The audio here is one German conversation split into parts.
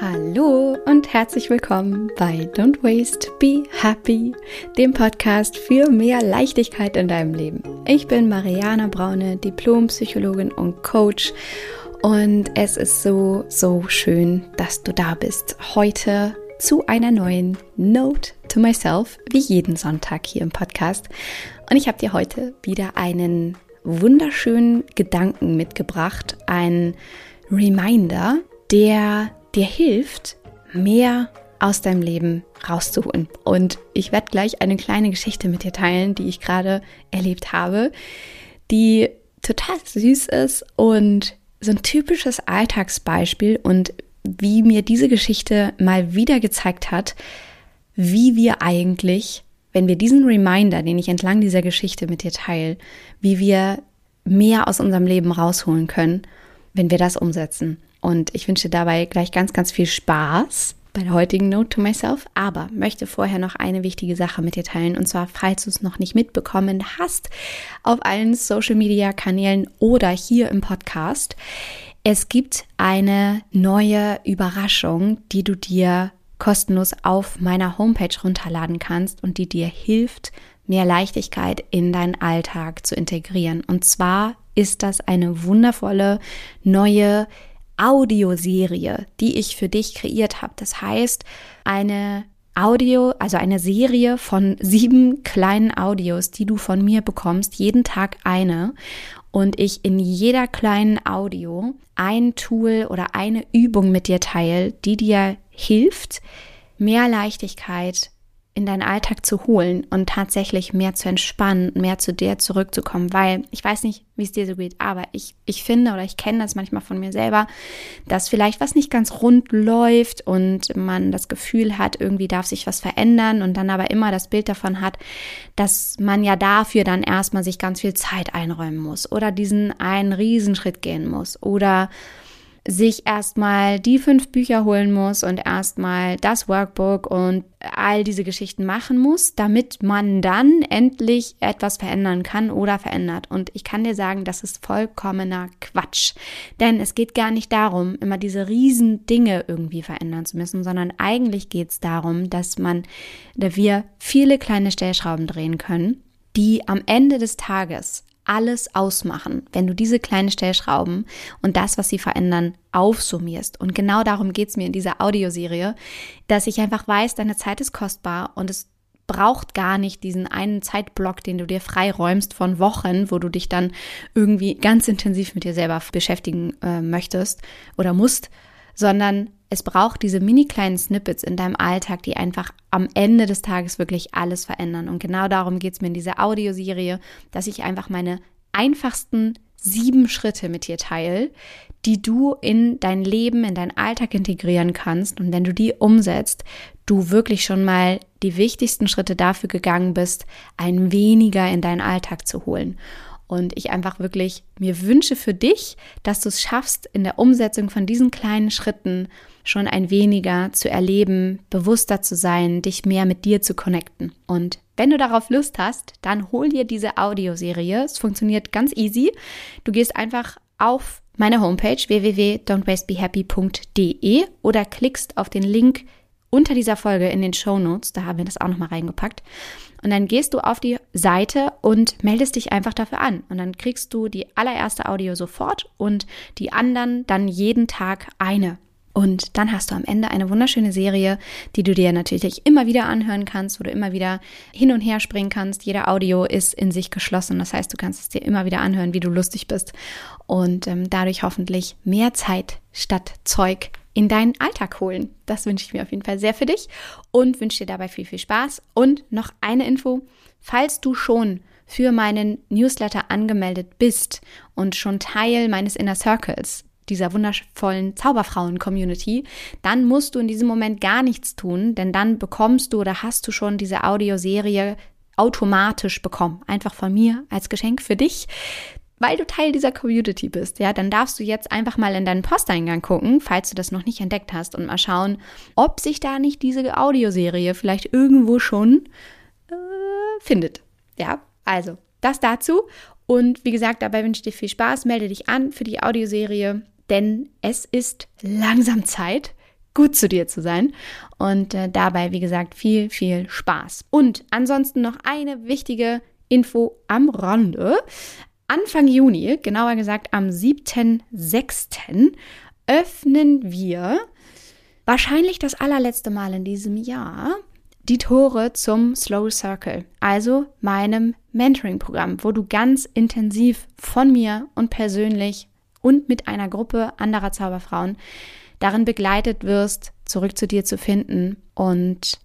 Hallo und herzlich willkommen bei Don't Waste, Be Happy, dem Podcast für mehr Leichtigkeit in deinem Leben. Ich bin Mariana Braune, Diplompsychologin und Coach und es ist so, so schön, dass du da bist. Heute zu einer neuen Note to Myself, wie jeden Sonntag hier im Podcast. Und ich habe dir heute wieder einen wunderschönen Gedanken mitgebracht, ein Reminder, der dir hilft, mehr aus deinem Leben rauszuholen. Und ich werde gleich eine kleine Geschichte mit dir teilen, die ich gerade erlebt habe, die total süß ist und so ein typisches Alltagsbeispiel und wie mir diese Geschichte mal wieder gezeigt hat, wie wir eigentlich, wenn wir diesen Reminder, den ich entlang dieser Geschichte mit dir teile, wie wir mehr aus unserem Leben rausholen können, wenn wir das umsetzen. Und ich wünsche dabei gleich ganz, ganz viel Spaß bei der heutigen Note to Myself, aber möchte vorher noch eine wichtige Sache mit dir teilen. Und zwar, falls du es noch nicht mitbekommen hast, auf allen Social Media Kanälen oder hier im Podcast. Es gibt eine neue Überraschung, die du dir kostenlos auf meiner Homepage runterladen kannst und die dir hilft, mehr Leichtigkeit in deinen Alltag zu integrieren. Und zwar ist das eine wundervolle neue Audioserie, die ich für dich kreiert habe. Das heißt, eine Audio, also eine Serie von sieben kleinen Audios, die du von mir bekommst, jeden Tag eine. Und ich in jeder kleinen Audio ein Tool oder eine Übung mit dir teile, die dir hilft, mehr Leichtigkeit in deinen Alltag zu holen und tatsächlich mehr zu entspannen, mehr zu dir zurückzukommen, weil ich weiß nicht, wie es dir so geht, aber ich, ich finde oder ich kenne das manchmal von mir selber, dass vielleicht was nicht ganz rund läuft und man das Gefühl hat, irgendwie darf sich was verändern und dann aber immer das Bild davon hat, dass man ja dafür dann erstmal sich ganz viel Zeit einräumen muss oder diesen einen Riesenschritt gehen muss oder sich erstmal die fünf Bücher holen muss und erstmal das Workbook und all diese Geschichten machen muss, damit man dann endlich etwas verändern kann oder verändert. Und ich kann dir sagen, das ist vollkommener Quatsch. Denn es geht gar nicht darum, immer diese riesen Dinge irgendwie verändern zu müssen, sondern eigentlich geht es darum, dass man, dass wir viele kleine Stellschrauben drehen können, die am Ende des Tages alles ausmachen, wenn du diese kleinen Stellschrauben und das, was sie verändern, aufsummierst. Und genau darum geht es mir in dieser Audioserie, dass ich einfach weiß, deine Zeit ist kostbar und es braucht gar nicht diesen einen Zeitblock, den du dir freiräumst von Wochen, wo du dich dann irgendwie ganz intensiv mit dir selber beschäftigen äh, möchtest oder musst, sondern es braucht diese mini kleinen Snippets in deinem Alltag, die einfach am Ende des Tages wirklich alles verändern. Und genau darum geht es mir in dieser Audioserie, dass ich einfach meine einfachsten sieben Schritte mit dir teile, die du in dein Leben, in deinen Alltag integrieren kannst. Und wenn du die umsetzt, du wirklich schon mal die wichtigsten Schritte dafür gegangen bist, ein weniger in deinen Alltag zu holen. Und ich einfach wirklich mir wünsche für dich, dass du es schaffst, in der Umsetzung von diesen kleinen Schritten schon ein weniger zu erleben, bewusster zu sein, dich mehr mit dir zu connecten. Und wenn du darauf Lust hast, dann hol dir diese Audioserie. Es funktioniert ganz easy. Du gehst einfach auf meine Homepage www.don'twastebehappy.de oder klickst auf den Link unter dieser Folge in den Show Notes. Da haben wir das auch nochmal reingepackt. Und dann gehst du auf die Seite und meldest dich einfach dafür an. Und dann kriegst du die allererste Audio sofort und die anderen dann jeden Tag eine. Und dann hast du am Ende eine wunderschöne Serie, die du dir natürlich immer wieder anhören kannst, wo du immer wieder hin und her springen kannst. Jeder Audio ist in sich geschlossen. Das heißt, du kannst es dir immer wieder anhören, wie du lustig bist. Und ähm, dadurch hoffentlich mehr Zeit statt Zeug in deinen Alltag holen. Das wünsche ich mir auf jeden Fall sehr für dich und wünsche dir dabei viel, viel Spaß. Und noch eine Info, falls du schon für meinen Newsletter angemeldet bist und schon Teil meines Inner Circles, dieser wundervollen Zauberfrauen-Community, dann musst du in diesem Moment gar nichts tun, denn dann bekommst du oder hast du schon diese Audioserie automatisch bekommen. Einfach von mir als Geschenk für dich weil du Teil dieser Community bist, ja, dann darfst du jetzt einfach mal in deinen Posteingang gucken, falls du das noch nicht entdeckt hast und mal schauen, ob sich da nicht diese Audioserie vielleicht irgendwo schon äh, findet. Ja, also das dazu. Und wie gesagt, dabei wünsche ich dir viel Spaß. Melde dich an für die Audioserie, denn es ist langsam Zeit, gut zu dir zu sein und äh, dabei, wie gesagt, viel, viel Spaß. Und ansonsten noch eine wichtige Info am Rande. Anfang Juni, genauer gesagt am 7.6., öffnen wir wahrscheinlich das allerletzte Mal in diesem Jahr die Tore zum Slow Circle, also meinem Mentoring-Programm, wo du ganz intensiv von mir und persönlich und mit einer Gruppe anderer Zauberfrauen darin begleitet wirst, zurück zu dir zu finden und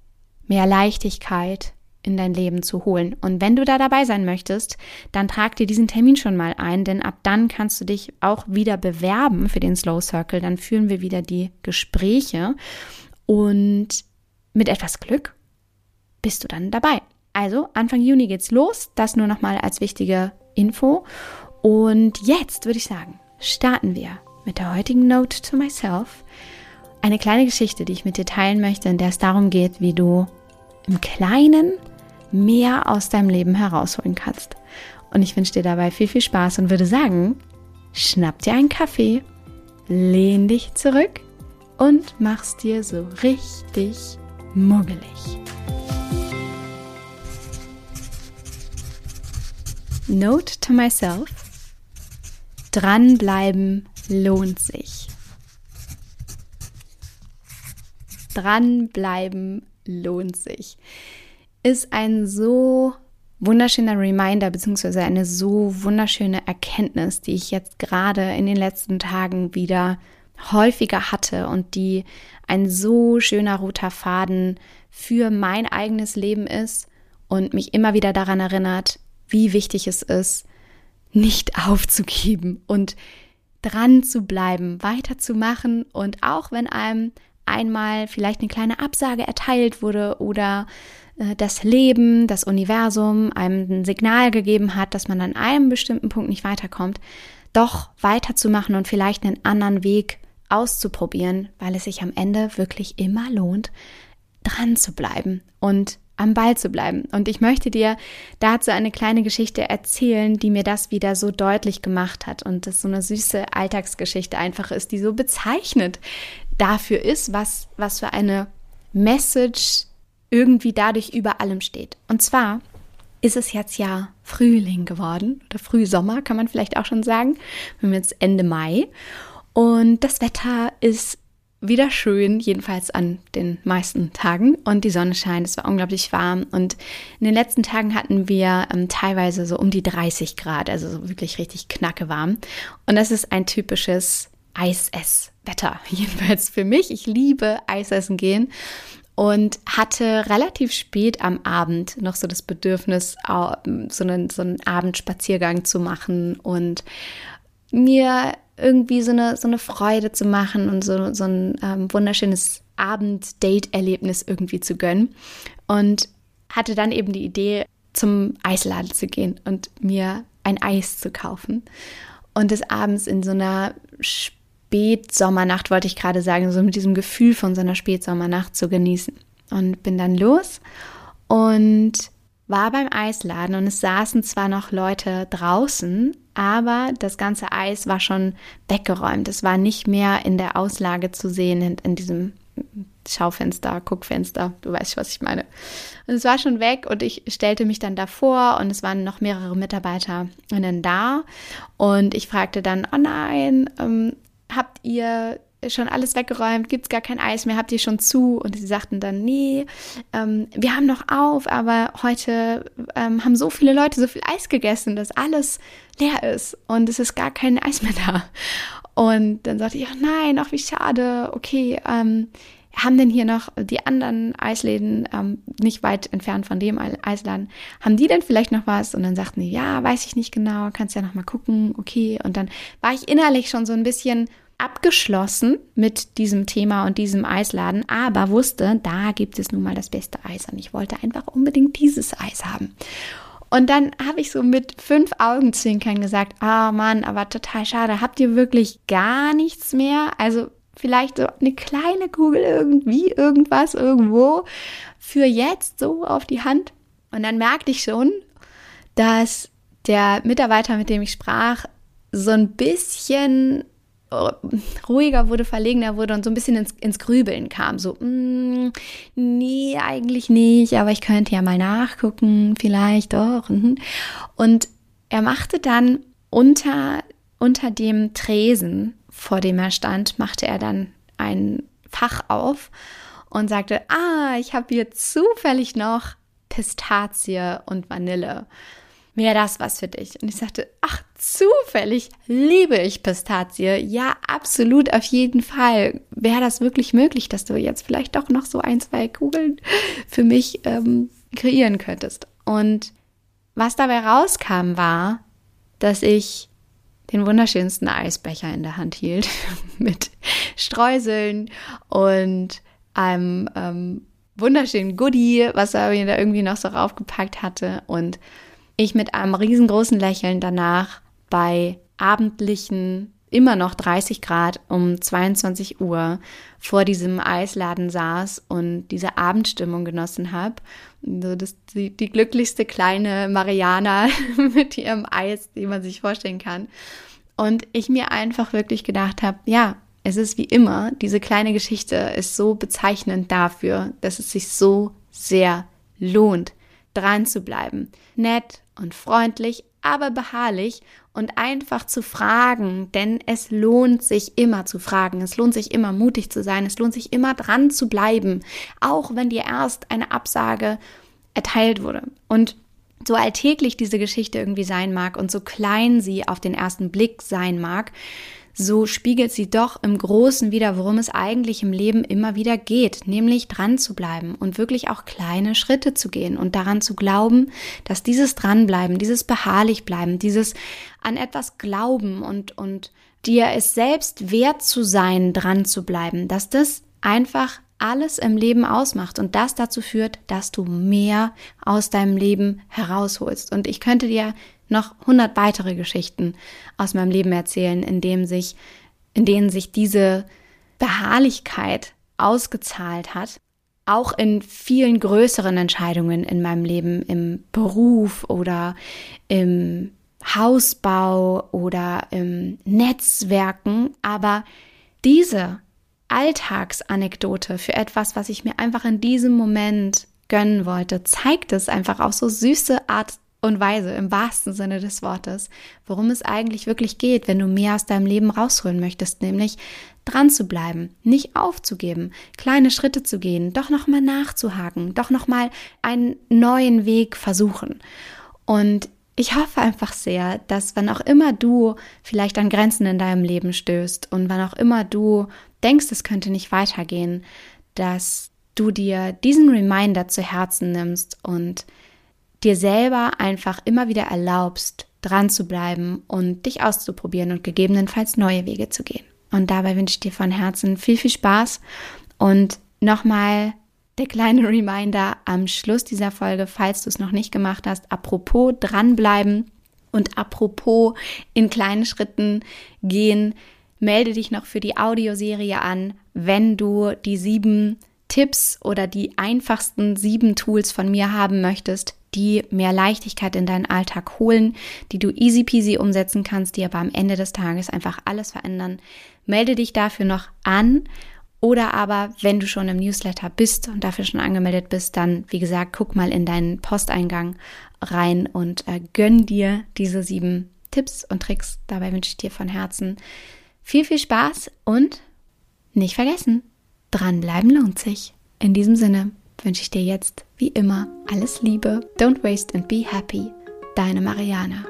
mehr Leichtigkeit in dein Leben zu holen. Und wenn du da dabei sein möchtest, dann trag dir diesen Termin schon mal ein, denn ab dann kannst du dich auch wieder bewerben für den Slow Circle. Dann führen wir wieder die Gespräche und mit etwas Glück bist du dann dabei. Also Anfang Juni geht's los. Das nur noch mal als wichtige Info. Und jetzt würde ich sagen, starten wir mit der heutigen Note to Myself. Eine kleine Geschichte, die ich mit dir teilen möchte, in der es darum geht, wie du im Kleinen mehr aus deinem Leben herausholen kannst. Und ich wünsche dir dabei viel, viel Spaß und würde sagen, schnapp dir einen Kaffee, lehn dich zurück und mach's dir so richtig muggelig. Note to myself. Dranbleiben lohnt sich. Dranbleiben lohnt sich. Ist ein so wunderschöner Reminder beziehungsweise eine so wunderschöne Erkenntnis, die ich jetzt gerade in den letzten Tagen wieder häufiger hatte und die ein so schöner roter Faden für mein eigenes Leben ist und mich immer wieder daran erinnert, wie wichtig es ist, nicht aufzugeben und dran zu bleiben, weiterzumachen. Und auch wenn einem einmal vielleicht eine kleine Absage erteilt wurde oder äh, das Leben, das Universum einem ein Signal gegeben hat, dass man an einem bestimmten Punkt nicht weiterkommt, doch weiterzumachen und vielleicht einen anderen Weg auszuprobieren, weil es sich am Ende wirklich immer lohnt, dran zu bleiben und am Ball zu bleiben. Und ich möchte dir dazu eine kleine Geschichte erzählen, die mir das wieder so deutlich gemacht hat und das so eine süße Alltagsgeschichte einfach ist, die so bezeichnet dafür ist, was, was für eine Message irgendwie dadurch über allem steht. Und zwar ist es jetzt ja Frühling geworden oder Frühsommer, kann man vielleicht auch schon sagen. Wir haben jetzt Ende Mai und das Wetter ist wieder schön, jedenfalls an den meisten Tagen. Und die Sonne scheint, es war unglaublich warm. Und in den letzten Tagen hatten wir ähm, teilweise so um die 30 Grad, also so wirklich richtig knacke warm. Und das ist ein typisches Eisesswetter, jedenfalls für mich. Ich liebe Eisessen gehen und hatte relativ spät am Abend noch so das Bedürfnis, so einen, so einen Abendspaziergang zu machen und mir irgendwie so eine, so eine Freude zu machen und so, so ein ähm, wunderschönes Abend-Date-Erlebnis irgendwie zu gönnen. Und hatte dann eben die Idee, zum Eisladen zu gehen und mir ein Eis zu kaufen. Und des Abends in so einer Spätsommernacht, wollte ich gerade sagen, so mit diesem Gefühl von so einer Spätsommernacht zu genießen. Und bin dann los und war beim Eisladen und es saßen zwar noch Leute draußen, aber das ganze Eis war schon weggeräumt. Es war nicht mehr in der Auslage zu sehen, in, in diesem Schaufenster, Guckfenster, du weißt, was ich meine. Und es war schon weg und ich stellte mich dann davor und es waren noch mehrere MitarbeiterInnen da und ich fragte dann, oh nein, ähm, habt ihr schon alles weggeräumt, gibt es gar kein Eis mehr, habt ihr schon zu? Und sie sagten dann, nee, ähm, wir haben noch auf, aber heute ähm, haben so viele Leute so viel Eis gegessen, dass alles leer ist und es ist gar kein Eis mehr da. Und dann sagte ich, ach nein, ach wie schade, okay, ähm, haben denn hier noch die anderen Eisläden ähm, nicht weit entfernt von dem Eisladen, haben die denn vielleicht noch was? Und dann sagten die, ja, weiß ich nicht genau, kannst ja noch mal gucken, okay. Und dann war ich innerlich schon so ein bisschen abgeschlossen mit diesem Thema und diesem Eisladen, aber wusste, da gibt es nun mal das beste Eis und ich wollte einfach unbedingt dieses Eis haben. Und dann habe ich so mit fünf Augenzwinkern gesagt, ah oh Mann, aber total schade, habt ihr wirklich gar nichts mehr? Also vielleicht so eine kleine Kugel irgendwie, irgendwas, irgendwo für jetzt so auf die Hand. Und dann merkte ich schon, dass der Mitarbeiter, mit dem ich sprach, so ein bisschen ruhiger wurde, verlegener wurde und so ein bisschen ins, ins Grübeln kam. So, mm, nee, eigentlich nicht, aber ich könnte ja mal nachgucken, vielleicht doch. Mhm. Und er machte dann unter, unter dem Tresen, vor dem er stand, machte er dann ein Fach auf und sagte, ah, ich habe hier zufällig noch Pistazie und Vanille wäre das was für dich? Und ich sagte, ach, zufällig liebe ich Pistazie. Ja, absolut, auf jeden Fall. Wäre das wirklich möglich, dass du jetzt vielleicht doch noch so ein, zwei Kugeln für mich ähm, kreieren könntest? Und was dabei rauskam, war, dass ich den wunderschönsten Eisbecher in der Hand hielt mit Streuseln und einem ähm, wunderschönen Goodie, was er mir da irgendwie noch so raufgepackt hatte und ich mit einem riesengroßen Lächeln danach bei abendlichen, immer noch 30 Grad um 22 Uhr vor diesem Eisladen saß und diese Abendstimmung genossen habe. So das, die, die glücklichste kleine Mariana mit ihrem Eis, die man sich vorstellen kann. Und ich mir einfach wirklich gedacht habe, ja, es ist wie immer, diese kleine Geschichte ist so bezeichnend dafür, dass es sich so sehr lohnt, dran zu bleiben. Nett und freundlich, aber beharrlich und einfach zu fragen, denn es lohnt sich immer zu fragen, es lohnt sich immer mutig zu sein, es lohnt sich immer dran zu bleiben, auch wenn dir erst eine Absage erteilt wurde. Und so alltäglich diese Geschichte irgendwie sein mag und so klein sie auf den ersten Blick sein mag, so spiegelt sie doch im Großen wieder, worum es eigentlich im Leben immer wieder geht, nämlich dran zu bleiben und wirklich auch kleine Schritte zu gehen und daran zu glauben, dass dieses Dranbleiben, dieses beharrlich bleiben, dieses an etwas glauben und, und dir es selbst wert zu sein, dran zu bleiben, dass das einfach alles im Leben ausmacht und das dazu führt, dass du mehr aus deinem Leben herausholst. Und ich könnte dir noch hundert weitere Geschichten aus meinem Leben erzählen, in dem sich, in denen sich diese Beharrlichkeit ausgezahlt hat, auch in vielen größeren Entscheidungen in meinem Leben, im Beruf oder im Hausbau oder im Netzwerken, aber diese Alltagsanekdote für etwas, was ich mir einfach in diesem Moment gönnen wollte, zeigt es einfach auf so süße Art und Weise, im wahrsten Sinne des Wortes, worum es eigentlich wirklich geht, wenn du mehr aus deinem Leben rausholen möchtest, nämlich dran zu bleiben, nicht aufzugeben, kleine Schritte zu gehen, doch nochmal nachzuhaken, doch nochmal einen neuen Weg versuchen. Und ich hoffe einfach sehr, dass wann auch immer du vielleicht an Grenzen in deinem Leben stößt und wann auch immer du denkst, es könnte nicht weitergehen, dass du dir diesen Reminder zu Herzen nimmst und dir selber einfach immer wieder erlaubst, dran zu bleiben und dich auszuprobieren und gegebenenfalls neue Wege zu gehen. Und dabei wünsche ich dir von Herzen viel, viel Spaß und nochmal der kleine Reminder am Schluss dieser Folge, falls du es noch nicht gemacht hast, apropos dranbleiben und apropos in kleinen Schritten gehen, melde dich noch für die Audioserie an, wenn du die sieben Tipps oder die einfachsten sieben Tools von mir haben möchtest, die mehr Leichtigkeit in deinen Alltag holen, die du easy peasy umsetzen kannst, die aber am Ende des Tages einfach alles verändern. Melde dich dafür noch an oder aber, wenn du schon im Newsletter bist und dafür schon angemeldet bist, dann, wie gesagt, guck mal in deinen Posteingang rein und äh, gönn dir diese sieben Tipps und Tricks. Dabei wünsche ich dir von Herzen viel, viel Spaß und nicht vergessen, dranbleiben lohnt sich. In diesem Sinne wünsche ich dir jetzt, wie immer, alles Liebe. Don't waste and be happy. Deine Mariana.